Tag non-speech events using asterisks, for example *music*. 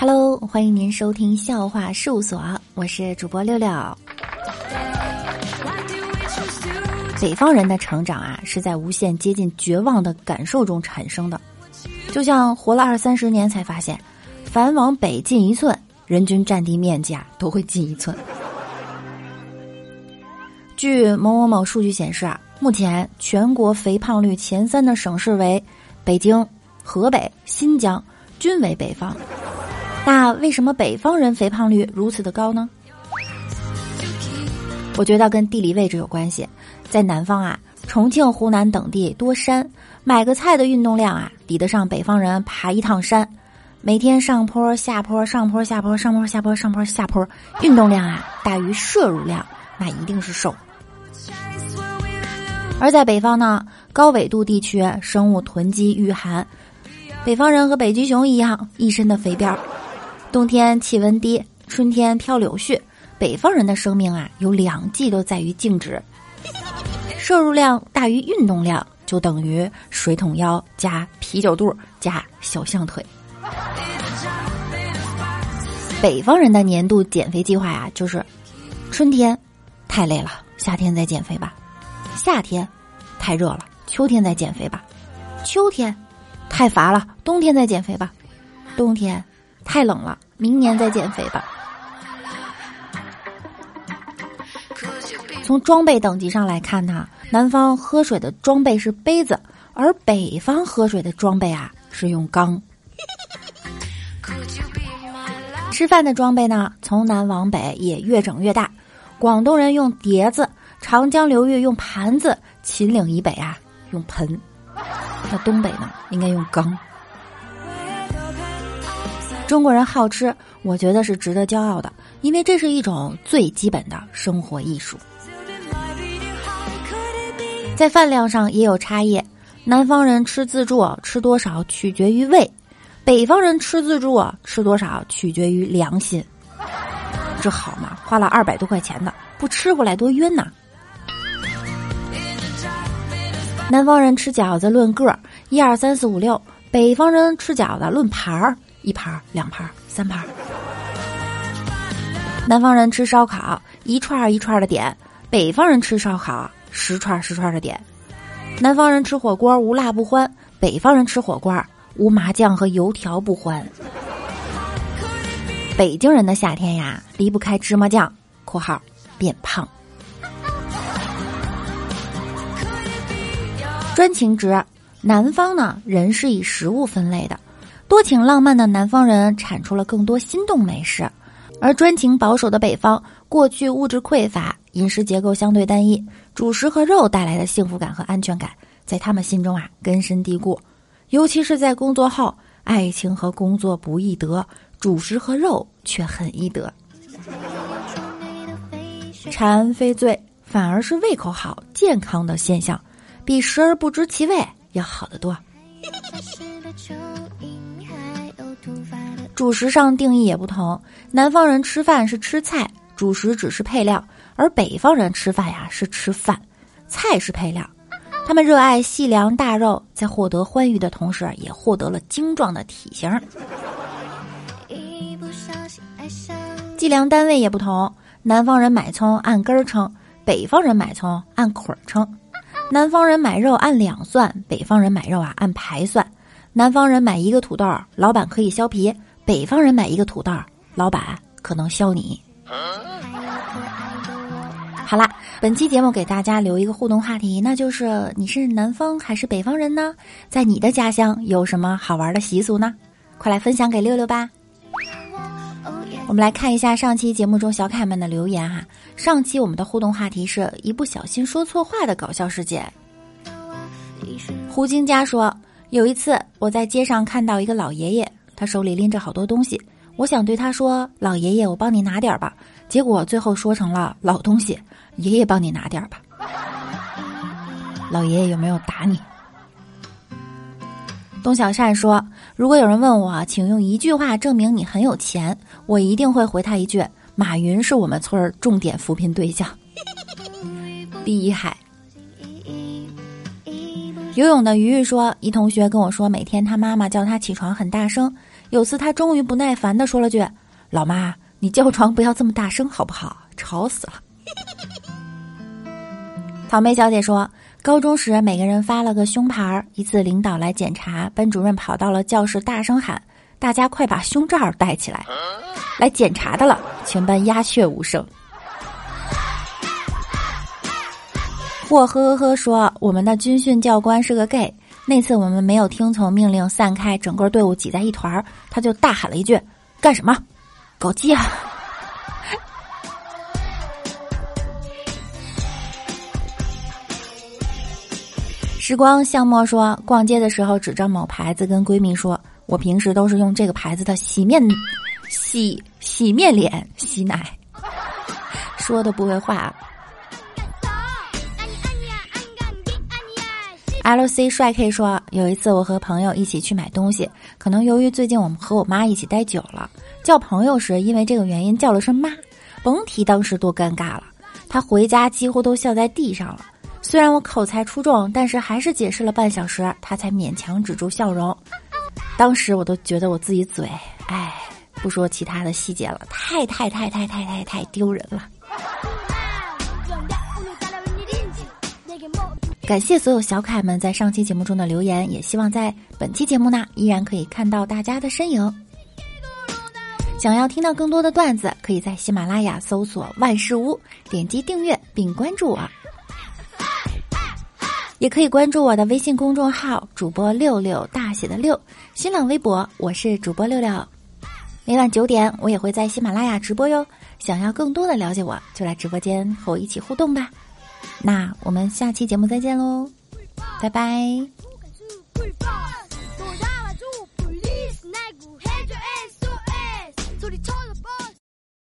Hello，欢迎您收听笑话事务所，我是主播六六。北方人的成长啊，是在无限接近绝望的感受中产生的，就像活了二三十年才发现，凡往北进一寸，人均占地面积啊都会进一寸。据某某某数据显示啊，目前全国肥胖率前三的省市为北京、河北、新疆，均为北方。那为什么北方人肥胖率如此的高呢？我觉得跟地理位置有关系。在南方啊，重庆、湖南等地多山，买个菜的运动量啊，抵得上北方人爬一趟山。每天上坡下坡，上坡下坡，上坡下坡，上坡下坡，运动量啊大于摄入量，那一定是瘦。而在北方呢，高纬度地区生物囤积御寒，北方人和北极熊一样，一身的肥膘。冬天气温低，春天飘柳絮，北方人的生命啊，有两季都在于静止。摄入量大于运动量，就等于水桶腰加啤酒肚加小象腿。北方人的年度减肥计划呀、就是春天太累了，夏天再减肥吧；夏天太热了，秋天再减肥吧；秋天太乏了，冬天再减肥吧；冬天太冷了，明年再减肥吧。从装备等级上来看呢，南方喝水的装备是杯子，而北方喝水的装备啊是用缸。吃饭的装备呢，从南往北也越整越大。广东人用碟子，长江流域用盘子，秦岭以北啊用盆。那东北呢，应该用缸。中国人好吃，我觉得是值得骄傲的，因为这是一种最基本的生活艺术。在饭量上也有差异，南方人吃自助吃多少取决于胃，北方人吃自助吃多少取决于良心。这好嘛，花了二百多块钱的，不吃回来多冤呐！南方人吃饺子论个儿，一二三四五六；北方人吃饺子论盘儿，一盘、两盘、三盘。南方人吃烧烤，一串一串的点；北方人吃烧烤，十串十串的点。南方人吃火锅无辣不欢，北方人吃火锅无麻酱和油条不欢。北京人的夏天呀，离不开芝麻酱（括号变胖）。专情值，南方呢人是以食物分类的，多情浪漫的南方人产出了更多心动美食，而专情保守的北方过去物质匮乏，饮食结构相对单一，主食和肉带来的幸福感和安全感，在他们心中啊根深蒂固。尤其是在工作后，爱情和工作不易得，主食和肉却很易得。*laughs* 馋非罪，反而是胃口好、健康的现象，比食而不知其味要好得多。主食上定义也不同，南方人吃饭是吃菜，主食只是配料；而北方人吃饭呀是吃饭，菜是配料。他们热爱细粮大肉，在获得欢愉的同时，也获得了精壮的体型。计量单位也不同，南方人买葱按根儿称，北方人买葱按捆儿称。南方人买肉按两算，北方人买肉啊按排算。南方人买一个土豆，老板可以削皮；北方人买一个土豆，老板可能削你。好啦，本期节目给大家留一个互动话题，那就是你是南方还是北方人呢？在你的家乡有什么好玩的习俗呢？快来分享给六六吧。我们来看一下上期节目中小可爱们的留言哈、上期我们的互动话题是一不小心说错话的搞笑事件。胡金佳说，有一次我在街上看到一个老爷爷，他手里拎着好多东西，我想对他说：“老爷爷，我帮你拿点儿吧。”结果最后说成了老东西，爷爷帮你拿点儿吧。*laughs* 老爷爷有没有打你？董小善说：“如果有人问我，请用一句话证明你很有钱，我一定会回他一句：马云是我们村儿重点扶贫对象。”厉害。游泳的鱼鱼说，一同学跟我说，每天他妈妈叫他起床很大声。有次他终于不耐烦的说了句：“老妈，你叫床不要这么大声好不好？吵死了。”草莓小姐说，高中时每个人发了个胸牌儿，一次领导来检查，班主任跑到了教室大声喊：“大家快把胸罩戴起来！”来检查的了，全班鸦雀无声。我呵呵呵说，我们的军训教官是个 gay。那次我们没有听从命令散开，整个队伍挤在一团儿，他就大喊了一句：“干什么？搞基啊！” *laughs* 时光向墨说，逛街的时候指着某牌子跟闺蜜说：“我平时都是用这个牌子的洗面洗洗面脸洗奶。”说的不会话。L C 帅 K 说，有一次我和朋友一起去买东西，可能由于最近我们和我妈一起待久了，叫朋友时因为这个原因叫了声妈，甭提当时多尴尬了。他回家几乎都笑在地上了。虽然我口才出众，但是还是解释了半小时，他才勉强止住笑容。当时我都觉得我自己嘴，哎，不说其他的细节了，太太太太太太太丢人了。感谢所有小可爱们在上期节目中的留言，也希望在本期节目呢依然可以看到大家的身影。想要听到更多的段子，可以在喜马拉雅搜索“万事屋”，点击订阅并关注我。也可以关注我的微信公众号“主播六六大写的六”，新浪微博我是主播六六。每晚九点，我也会在喜马拉雅直播哟。想要更多的了解我，就来直播间和我一起互动吧。那我们下期节目再见喽，拜拜。